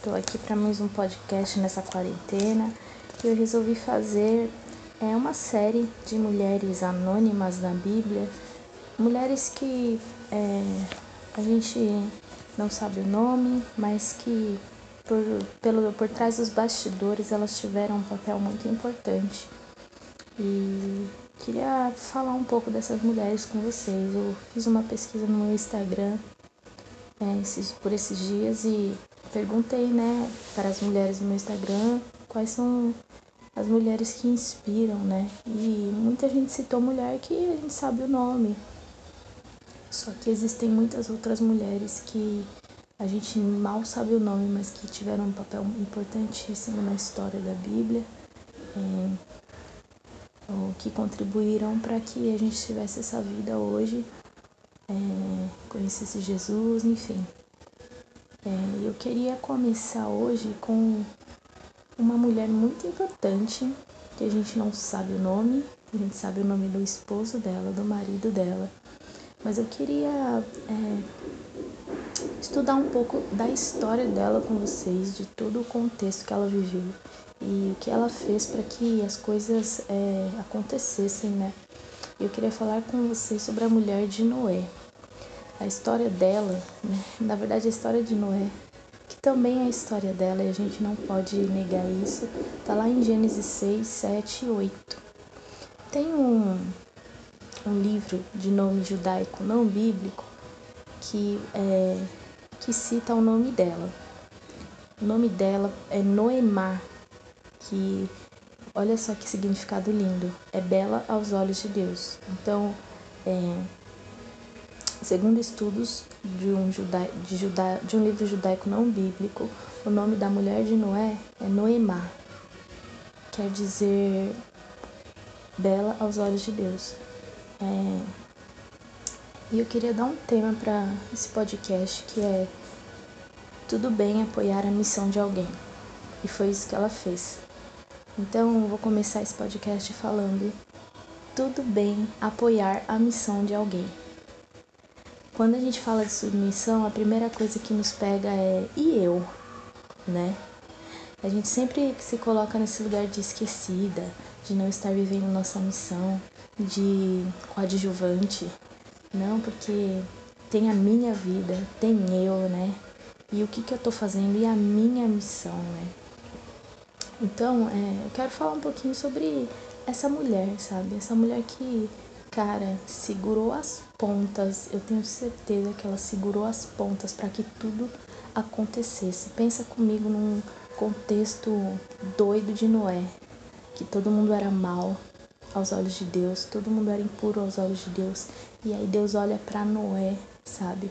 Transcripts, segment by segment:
Estou aqui para mais um podcast nessa quarentena e eu resolvi fazer é, uma série de mulheres anônimas na Bíblia, mulheres que é, a gente não sabe o nome, mas que por, pelo, por trás dos bastidores elas tiveram um papel muito importante. E queria falar um pouco dessas mulheres com vocês. Eu fiz uma pesquisa no Instagram é, esses, por esses dias e perguntei, né, para as mulheres do meu Instagram quais são as mulheres que inspiram, né? E muita gente citou mulher que a gente sabe o nome. Só que existem muitas outras mulheres que a gente mal sabe o nome, mas que tiveram um papel importantíssimo na história da Bíblia, é, que contribuíram para que a gente tivesse essa vida hoje é, conhecesse Jesus, enfim. É, eu queria começar hoje com uma mulher muito importante, que a gente não sabe o nome, a gente sabe o nome do esposo dela, do marido dela, mas eu queria é, estudar um pouco da história dela com vocês, de todo o contexto que ela viveu e o que ela fez para que as coisas é, acontecessem, né? Eu queria falar com vocês sobre a mulher de Noé a história dela, né? na verdade a história de Noé, que também é a história dela e a gente não pode negar isso, tá lá em Gênesis 6, 7 e 8. Tem um, um livro de nome judaico não bíblico que, é, que cita o nome dela. O nome dela é Noemá, que olha só que significado lindo, é bela aos olhos de Deus. Então, é, Segundo estudos de um, juda, de, juda, de um livro judaico não bíblico, o nome da mulher de Noé é Noemá, quer dizer bela aos olhos de Deus. É, e eu queria dar um tema para esse podcast que é tudo bem apoiar a missão de alguém. E foi isso que ela fez. Então, eu vou começar esse podcast falando tudo bem apoiar a missão de alguém. Quando a gente fala de submissão, a primeira coisa que nos pega é e eu, né? A gente sempre se coloca nesse lugar de esquecida, de não estar vivendo nossa missão, de coadjuvante. Não, porque tem a minha vida, tem eu, né? E o que, que eu tô fazendo e a minha missão, né? Então, é, eu quero falar um pouquinho sobre essa mulher, sabe? Essa mulher que Cara, segurou as pontas. Eu tenho certeza que ela segurou as pontas para que tudo acontecesse. Pensa comigo num contexto doido de Noé, que todo mundo era mal aos olhos de Deus, todo mundo era impuro aos olhos de Deus. E aí Deus olha para Noé, sabe?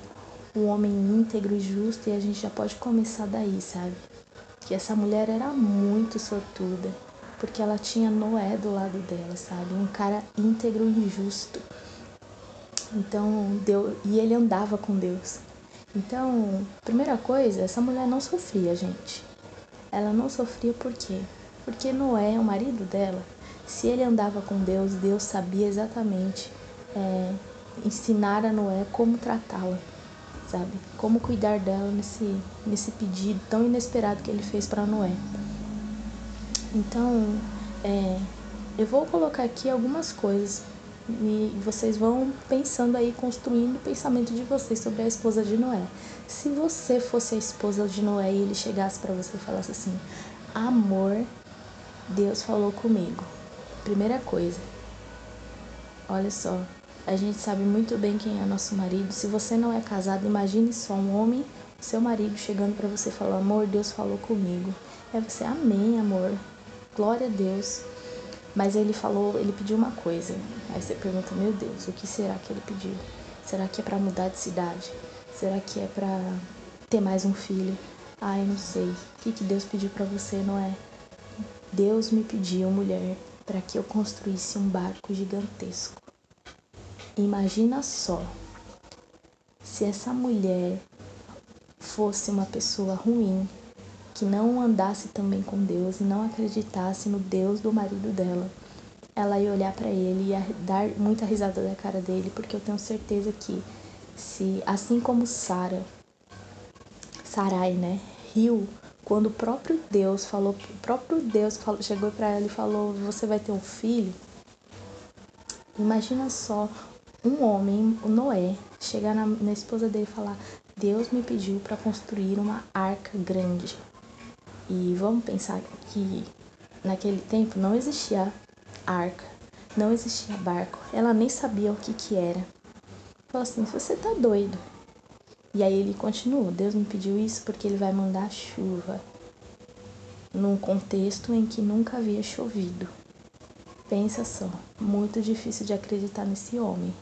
Um homem íntegro e justo e a gente já pode começar daí, sabe? Que essa mulher era muito sortuda porque ela tinha Noé do lado dela, sabe? Um cara íntegro e justo. Então, Deus, e ele andava com Deus. Então, primeira coisa, essa mulher não sofria, gente. Ela não sofria por quê? Porque Noé, o marido dela, se ele andava com Deus, Deus sabia exatamente é, ensinar a Noé como tratá-la, sabe? Como cuidar dela nesse, nesse pedido tão inesperado que ele fez para Noé. Então, é, eu vou colocar aqui algumas coisas e vocês vão pensando aí, construindo o pensamento de vocês sobre a esposa de Noé. Se você fosse a esposa de Noé e ele chegasse para você e falasse assim: Amor, Deus falou comigo. Primeira coisa, olha só, a gente sabe muito bem quem é nosso marido. Se você não é casado, imagine só um homem, seu marido, chegando para você e falando: Amor, Deus falou comigo. É você, Amém, amor glória a Deus. Mas ele falou, ele pediu uma coisa. Aí você pergunta, meu Deus, o que será que ele pediu? Será que é para mudar de cidade? Será que é para ter mais um filho? Ai, não sei. O que, que Deus pediu para você, não é? Deus me pediu, mulher, para que eu construísse um barco gigantesco. Imagina só se essa mulher fosse uma pessoa ruim, que não andasse também com Deus e não acreditasse no Deus do marido dela, ela ia olhar para ele e dar muita risada da cara dele, porque eu tenho certeza que se assim como Sara Sarai, né, riu quando o próprio Deus falou, o próprio Deus falou, chegou para ela e falou: "Você vai ter um filho". Imagina só um homem, o Noé, chegar na, na esposa dele e falar: "Deus me pediu para construir uma arca grande". E vamos pensar que naquele tempo não existia arca, não existia barco. Ela nem sabia o que que era. Falou assim: "Você tá doido?" E aí ele continua: Deus me pediu isso porque ele vai mandar chuva num contexto em que nunca havia chovido. Pensa só, muito difícil de acreditar nesse homem.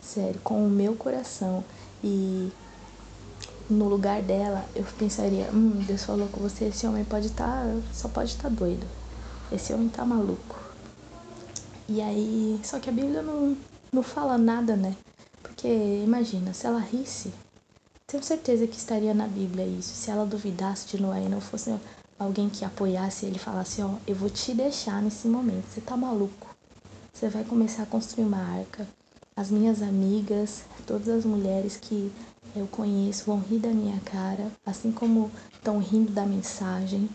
Sério, com o meu coração e no lugar dela, eu pensaria, hum, Deus falou com você, esse homem pode estar, tá, só pode estar tá doido. Esse homem tá maluco. E aí, só que a Bíblia não, não fala nada, né? Porque imagina, se ela risse, tenho certeza que estaria na Bíblia isso. Se ela duvidasse de Noé e não fosse alguém que apoiasse ele falasse: Ó, eu vou te deixar nesse momento, você tá maluco. Você vai começar a construir uma arca. As minhas amigas, todas as mulheres que eu conheço vão rir da minha cara, assim como estão rindo da mensagem,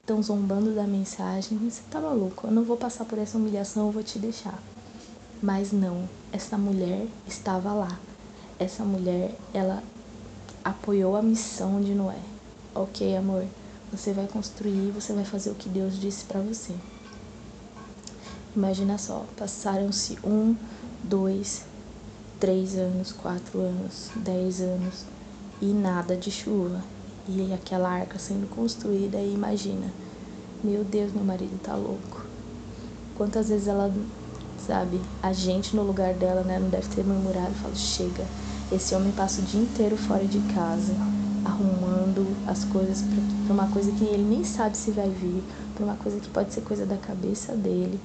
estão zombando da mensagem. Você tá maluco? Eu não vou passar por essa humilhação, eu vou te deixar. Mas não, essa mulher estava lá. Essa mulher, ela apoiou a missão de Noé. Ok, amor, você vai construir, você vai fazer o que Deus disse para você. Imagina só, passaram-se um, dois, três anos, quatro anos, dez anos e nada de chuva. E aquela arca sendo construída, e imagina, meu Deus, meu marido tá louco. Quantas vezes ela, sabe, a gente no lugar dela, né, não deve ter murmurado falado, chega, esse homem passa o dia inteiro fora de casa, arrumando as coisas para uma coisa que ele nem sabe se vai vir, para uma coisa que pode ser coisa da cabeça dele.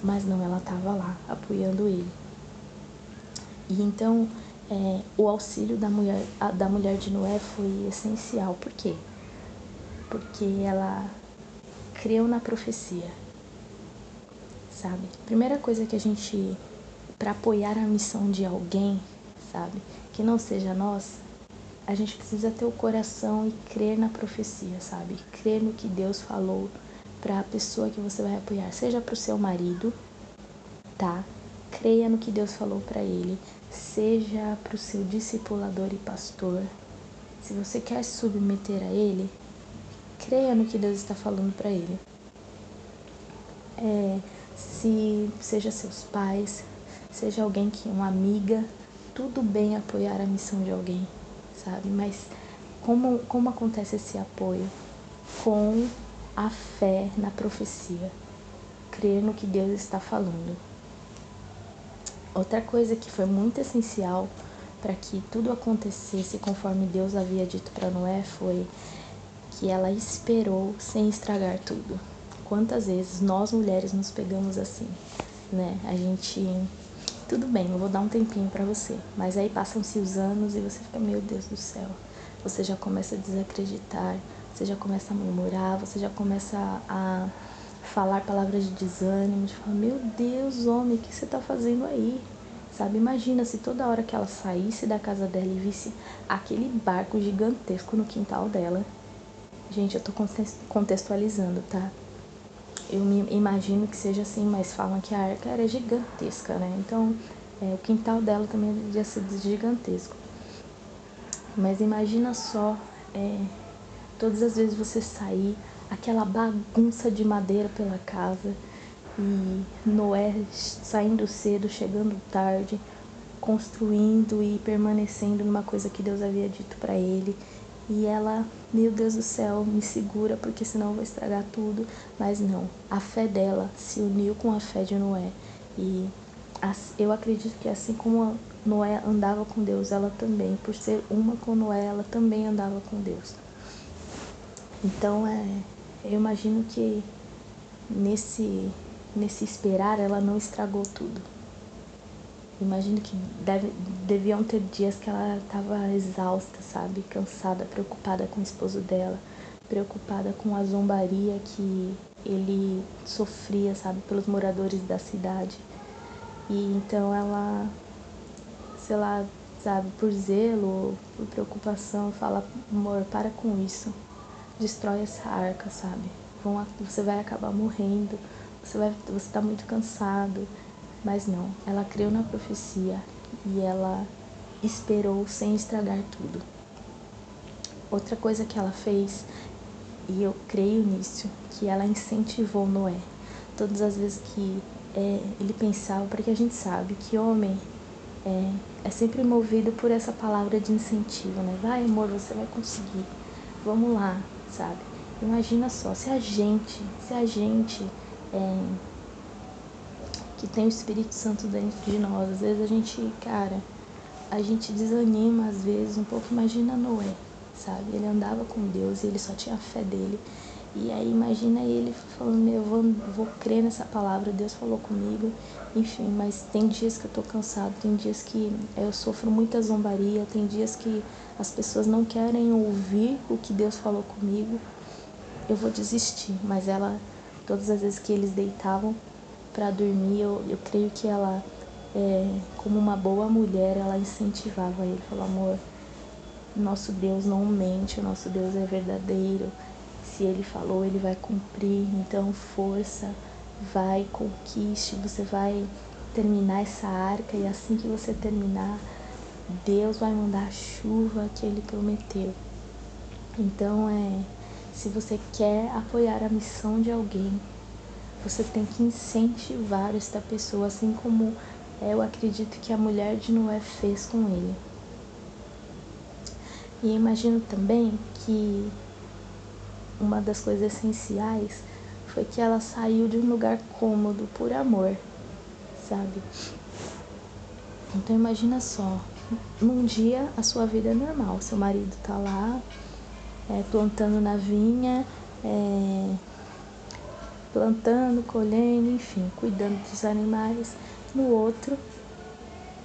Mas não, ela estava lá, apoiando ele. E então, é, o auxílio da mulher, da mulher de Noé foi essencial. Por quê? Porque ela creu na profecia. Sabe? Primeira coisa que a gente, para apoiar a missão de alguém, sabe? Que não seja nós, a gente precisa ter o coração e crer na profecia, sabe? Crer no que Deus falou para a pessoa que você vai apoiar, seja para o seu marido, tá? Creia no que Deus falou para ele, seja para o seu discipulador e pastor. Se você quer submeter a ele, creia no que Deus está falando para ele. É, se seja seus pais, seja alguém que uma amiga, tudo bem apoiar a missão de alguém, sabe? Mas como, como acontece esse apoio? Com a fé na profecia, crer no que Deus está falando. Outra coisa que foi muito essencial para que tudo acontecesse conforme Deus havia dito para Noé foi que ela esperou sem estragar tudo. Quantas vezes nós mulheres nos pegamos assim, né? A gente tudo bem, eu vou dar um tempinho para você. Mas aí passam-se os anos e você fica, meu Deus do céu. Você já começa a desacreditar, você já começa a murmurar, você já começa a falar palavras de desânimo, de falar, meu Deus, homem, o que você tá fazendo aí? Sabe, imagina se toda hora que ela saísse da casa dela e visse aquele barco gigantesco no quintal dela. Gente, eu tô contextualizando, tá? eu me imagino que seja assim, mas falam que a arca era gigantesca, né? Então, é, o quintal dela também devia ser gigantesco. Mas imagina só, é, todas as vezes você sair, aquela bagunça de madeira pela casa, e Noé saindo cedo, chegando tarde, construindo e permanecendo numa coisa que Deus havia dito para ele. E ela, meu Deus do céu, me segura porque senão eu vou estragar tudo. Mas não, a fé dela se uniu com a fé de Noé. E eu acredito que assim como Noé andava com Deus, ela também, por ser uma com Noé, ela também andava com Deus. Então, é, eu imagino que nesse, nesse esperar ela não estragou tudo. Imagino que deve, deviam ter dias que ela estava exausta, sabe? Cansada, preocupada com o esposo dela, preocupada com a zombaria que ele sofria, sabe? Pelos moradores da cidade. E então ela, sei lá, sabe, por zelo, por preocupação, fala, amor, para com isso. Destrói essa arca, sabe? Vão, você vai acabar morrendo, você vai, você tá muito cansado. Mas não, ela creu na profecia e ela esperou sem estragar tudo. Outra coisa que ela fez, e eu creio nisso, que ela incentivou Noé. Todas as vezes que é, ele pensava, porque a gente sabe que homem é, é sempre movido por essa palavra de incentivo, né? Vai, amor, você vai conseguir. Vamos lá, sabe? Imagina só, se a gente, se a gente é, que tem o Espírito Santo dentro de nós, às vezes a gente, cara, a gente desanima às vezes um pouco. Imagina Noé, sabe? Ele andava com Deus e ele só tinha a fé dele. E aí imagina ele falando, meu, eu vou, vou crer nessa palavra, Deus falou comigo, enfim, mas tem dias que eu tô cansado, tem dias que eu sofro muita zombaria, tem dias que as pessoas não querem ouvir o que Deus falou comigo, eu vou desistir. Mas ela, todas as vezes que eles deitavam para dormir, eu, eu creio que ela, é, como uma boa mulher, ela incentivava ele, falou, amor, nosso Deus não mente, o nosso Deus é verdadeiro se ele falou, ele vai cumprir. Então, força, vai, conquiste. Você vai terminar essa arca e assim que você terminar, Deus vai mandar a chuva que ele prometeu. Então, é, se você quer apoiar a missão de alguém, você tem que incentivar esta pessoa, assim como eu acredito que a mulher de Noé fez com ele. E imagino também que uma das coisas essenciais foi que ela saiu de um lugar cômodo por amor, sabe? Então imagina só, num dia a sua vida é normal, seu marido tá lá é, plantando na vinha, é, plantando, colhendo, enfim, cuidando dos animais. No outro,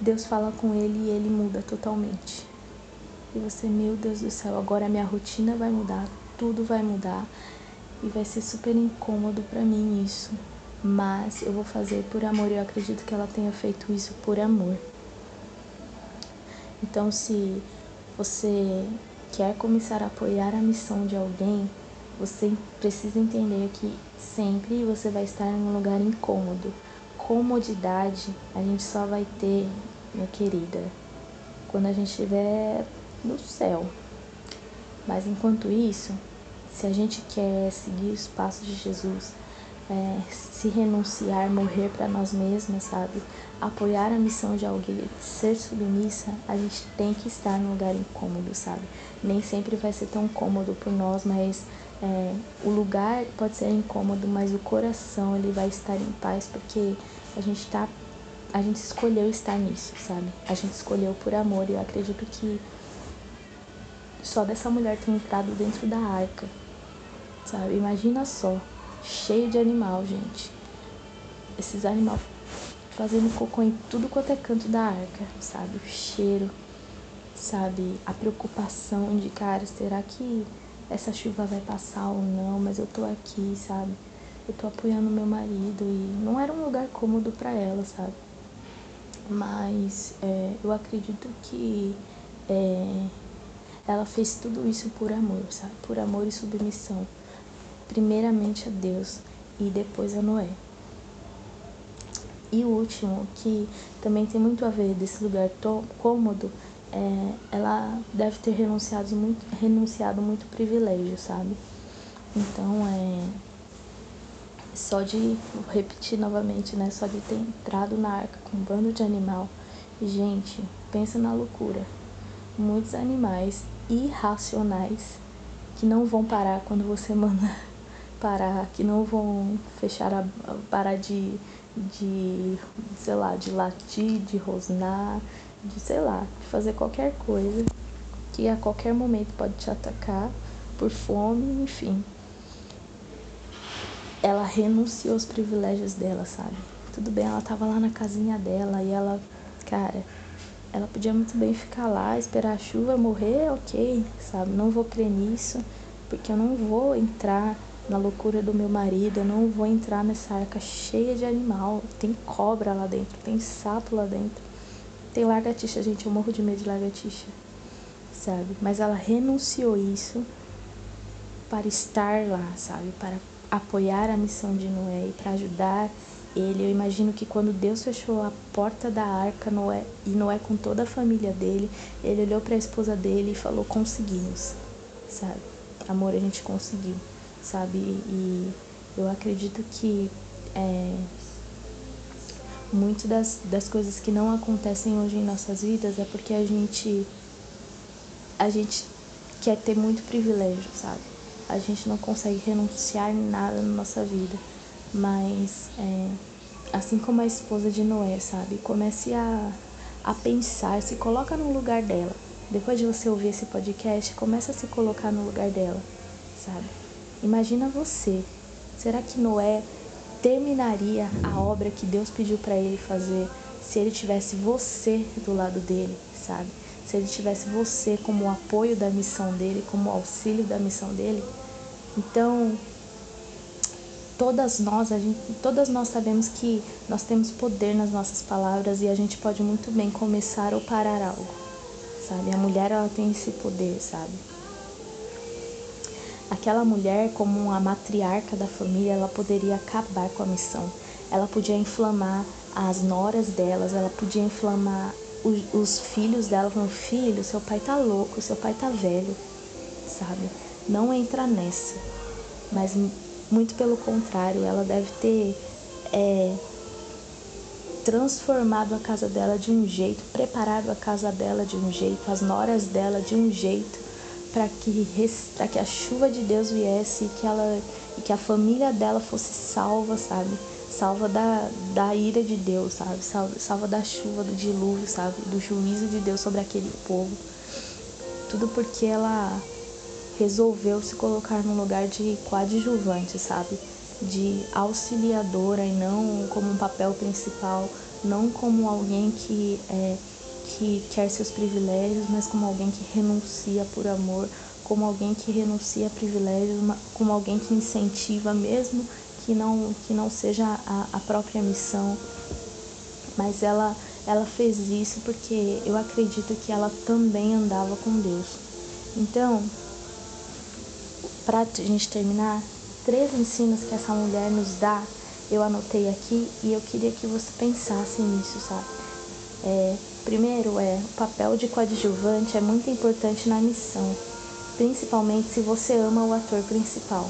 Deus fala com ele e ele muda totalmente. E você, meu Deus do céu, agora a minha rotina vai mudar, tudo vai mudar e vai ser super incômodo para mim isso. Mas eu vou fazer por amor e eu acredito que ela tenha feito isso por amor. Então, se você quer começar a apoiar a missão de alguém, você precisa entender que sempre você vai estar em um lugar incômodo. Comodidade a gente só vai ter, minha querida, quando a gente estiver no céu. Mas enquanto isso, se a gente quer seguir os passos de Jesus, é, se renunciar, morrer para nós mesmos, sabe? Apoiar a missão de alguém, ser submissa, a gente tem que estar num lugar incômodo, sabe? Nem sempre vai ser tão cômodo por nós, mas é, o lugar pode ser incômodo, mas o coração ele vai estar em paz porque a gente tá, a gente escolheu estar nisso, sabe? A gente escolheu por amor e eu acredito que só dessa mulher ter entrado dentro da arca sabe? Imagina só, cheio de animal, gente. Esses animais fazendo cocô em tudo quanto é canto da arca, sabe? O cheiro, sabe? A preocupação de, cara, será que essa chuva vai passar ou não? Mas eu tô aqui, sabe? Eu tô apoiando meu marido e não era um lugar cômodo para ela, sabe? Mas é, eu acredito que é, ela fez tudo isso por amor, sabe? Por amor e submissão primeiramente a Deus e depois a Noé. E o último, que também tem muito a ver desse lugar cômodo, é, ela deve ter renunciado muito, renunciado muito privilégio, sabe? Então, é só de, repetir novamente, né? Só de ter entrado na arca com um bando de animal. Gente, pensa na loucura. Muitos animais irracionais que não vão parar quando você manda parar, que não vão fechar a, parar de, de, sei lá, de latir, de rosnar, de, sei lá, de fazer qualquer coisa que a qualquer momento pode te atacar por fome, enfim. Ela renunciou aos privilégios dela, sabe? Tudo bem, ela tava lá na casinha dela e ela, cara, ela podia muito bem ficar lá, esperar a chuva morrer, ok, sabe? Não vou crer nisso, porque eu não vou entrar na loucura do meu marido, eu não vou entrar nessa arca cheia de animal, tem cobra lá dentro, tem sapo lá dentro. Tem lagartixa, gente, eu morro de medo de lagartixa, sabe? Mas ela renunciou isso para estar lá, sabe? Para apoiar a missão de Noé e para ajudar ele. Eu imagino que quando Deus fechou a porta da arca, Noé e Noé com toda a família dele, ele olhou para a esposa dele e falou: "Conseguimos", sabe? Amor, a gente conseguiu, sabe? E eu acredito que é, muito das, das coisas que não acontecem hoje em nossas vidas é porque a gente a gente quer ter muito privilégio, sabe? A gente não consegue renunciar em nada na nossa vida, mas é, assim como a esposa de Noé, sabe? Comece a, a pensar, se coloca no lugar dela. Depois de você ouvir esse podcast, comece a se colocar no lugar dela, sabe? Imagina você. Será que Noé terminaria a obra que Deus pediu para ele fazer se ele tivesse você do lado dele, sabe? Se ele tivesse você como apoio da missão dele, como auxílio da missão dele. Então, todas nós, a gente, todas nós sabemos que nós temos poder nas nossas palavras e a gente pode muito bem começar ou parar algo, sabe? A mulher ela tem esse poder, sabe? Aquela mulher, como uma matriarca da família, ela poderia acabar com a missão. Ela podia inflamar as noras delas, ela podia inflamar os, os filhos dela, falando: Filho, seu pai tá louco, seu pai tá velho, sabe? Não entra nessa. Mas, muito pelo contrário, ela deve ter é, transformado a casa dela de um jeito, preparado a casa dela de um jeito, as noras dela de um jeito para que, que a chuva de Deus viesse e que, ela, e que a família dela fosse salva, sabe? Salva da, da ira de Deus, sabe? Salva, salva da chuva, do dilúvio, sabe? Do juízo de Deus sobre aquele povo. Tudo porque ela resolveu se colocar no lugar de coadjuvante, sabe? De auxiliadora e não como um papel principal, não como alguém que é que quer seus privilégios, mas como alguém que renuncia por amor, como alguém que renuncia a privilégios, como alguém que incentiva mesmo que não que não seja a, a própria missão, mas ela ela fez isso porque eu acredito que ela também andava com Deus. Então, para a gente terminar, três ensinos que essa mulher nos dá, eu anotei aqui e eu queria que você pensasse nisso, sabe? É, Primeiro é, o papel de coadjuvante é muito importante na missão, principalmente se você ama o ator principal.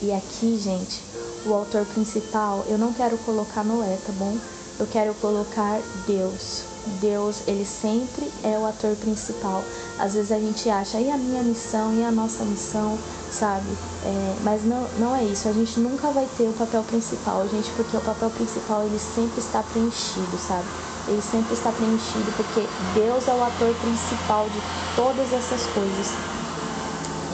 E aqui, gente, o autor principal, eu não quero colocar Noé, tá bom? Eu quero colocar Deus. Deus, ele sempre é o ator principal. Às vezes a gente acha, e a minha missão, e a nossa missão, sabe? É, mas não, não é isso. A gente nunca vai ter o papel principal, gente, porque o papel principal ele sempre está preenchido, sabe? ele sempre está preenchido, porque Deus é o ator principal de todas essas coisas.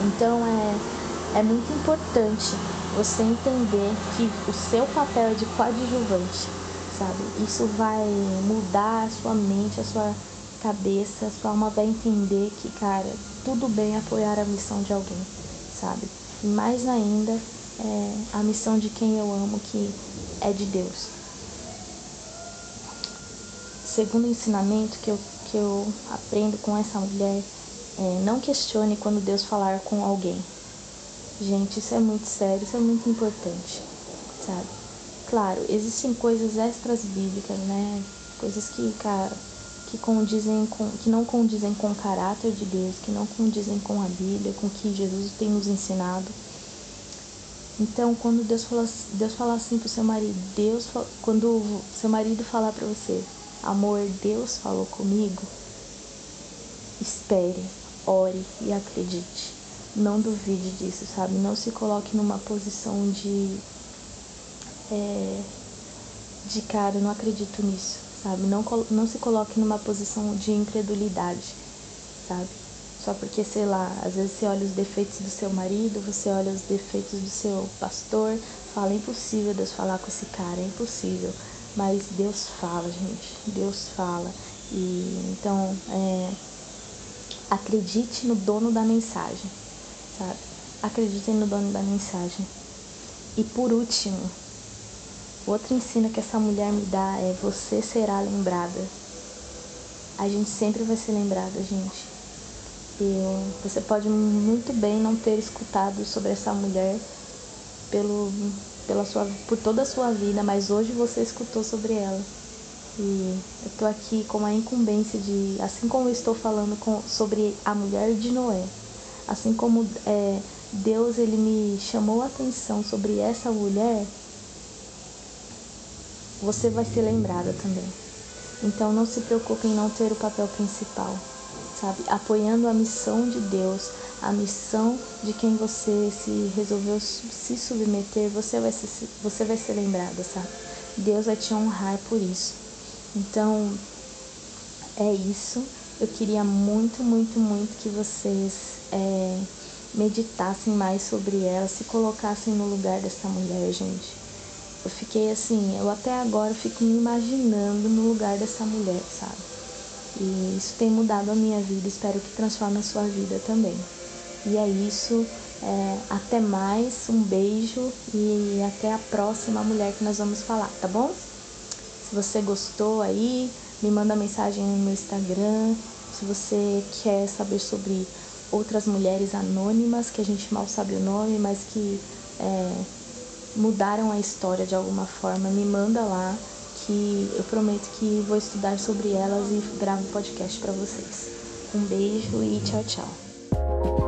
Então é, é muito importante você entender que o seu papel é de coadjuvante, sabe? Isso vai mudar a sua mente, a sua cabeça, a sua alma vai entender que, cara, tudo bem apoiar a missão de alguém, sabe? E mais ainda, é a missão de quem eu amo, que é de Deus segundo ensinamento que eu, que eu aprendo com essa mulher é não questione quando Deus falar com alguém. Gente, isso é muito sério, isso é muito importante, sabe? Claro, existem coisas extras bíblicas, né? Coisas que, cara, que condizem com, que não condizem com o caráter de Deus, que não condizem com a Bíblia, com o que Jesus tem nos ensinado. Então, quando Deus fala, Deus fala assim pro seu marido, Deus, quando seu marido falar para você, Amor, Deus falou comigo. Espere, ore e acredite. Não duvide disso, sabe? Não se coloque numa posição de. É, de cara, não acredito nisso, sabe? Não, não se coloque numa posição de incredulidade, sabe? Só porque, sei lá, às vezes você olha os defeitos do seu marido, você olha os defeitos do seu pastor, fala, é impossível Deus falar com esse cara, é impossível. Mas Deus fala, gente. Deus fala. E então, é, acredite no dono da mensagem, sabe? Acreditem no dono da mensagem. E por último, outro ensino que essa mulher me dá é: você será lembrada. a gente sempre vai ser lembrada, gente. E você pode muito bem não ter escutado sobre essa mulher pelo, pela sua, por toda a sua vida, mas hoje você escutou sobre ela. E eu tô aqui com a incumbência de, assim como eu estou falando com, sobre a mulher de Noé, assim como é, Deus ele me chamou a atenção sobre essa mulher, você vai ser lembrada também. Então não se preocupe em não ter o papel principal, sabe? Apoiando a missão de Deus, a missão de quem você se resolveu se submeter, você vai ser, você vai ser lembrada, sabe? Deus vai te honrar por isso. Então, é isso. Eu queria muito, muito, muito que vocês é, meditassem mais sobre ela, se colocassem no lugar dessa mulher, gente. Eu fiquei assim, eu até agora fico me imaginando no lugar dessa mulher, sabe? E isso tem mudado a minha vida, espero que transforme a sua vida também. E é isso. É, até mais, um beijo e até a próxima mulher que nós vamos falar, tá bom? Se você gostou aí, me manda mensagem no meu Instagram. Se você quer saber sobre outras mulheres anônimas, que a gente mal sabe o nome, mas que é, mudaram a história de alguma forma, me manda lá que eu prometo que vou estudar sobre elas e gravo um podcast para vocês. Um beijo e tchau, tchau.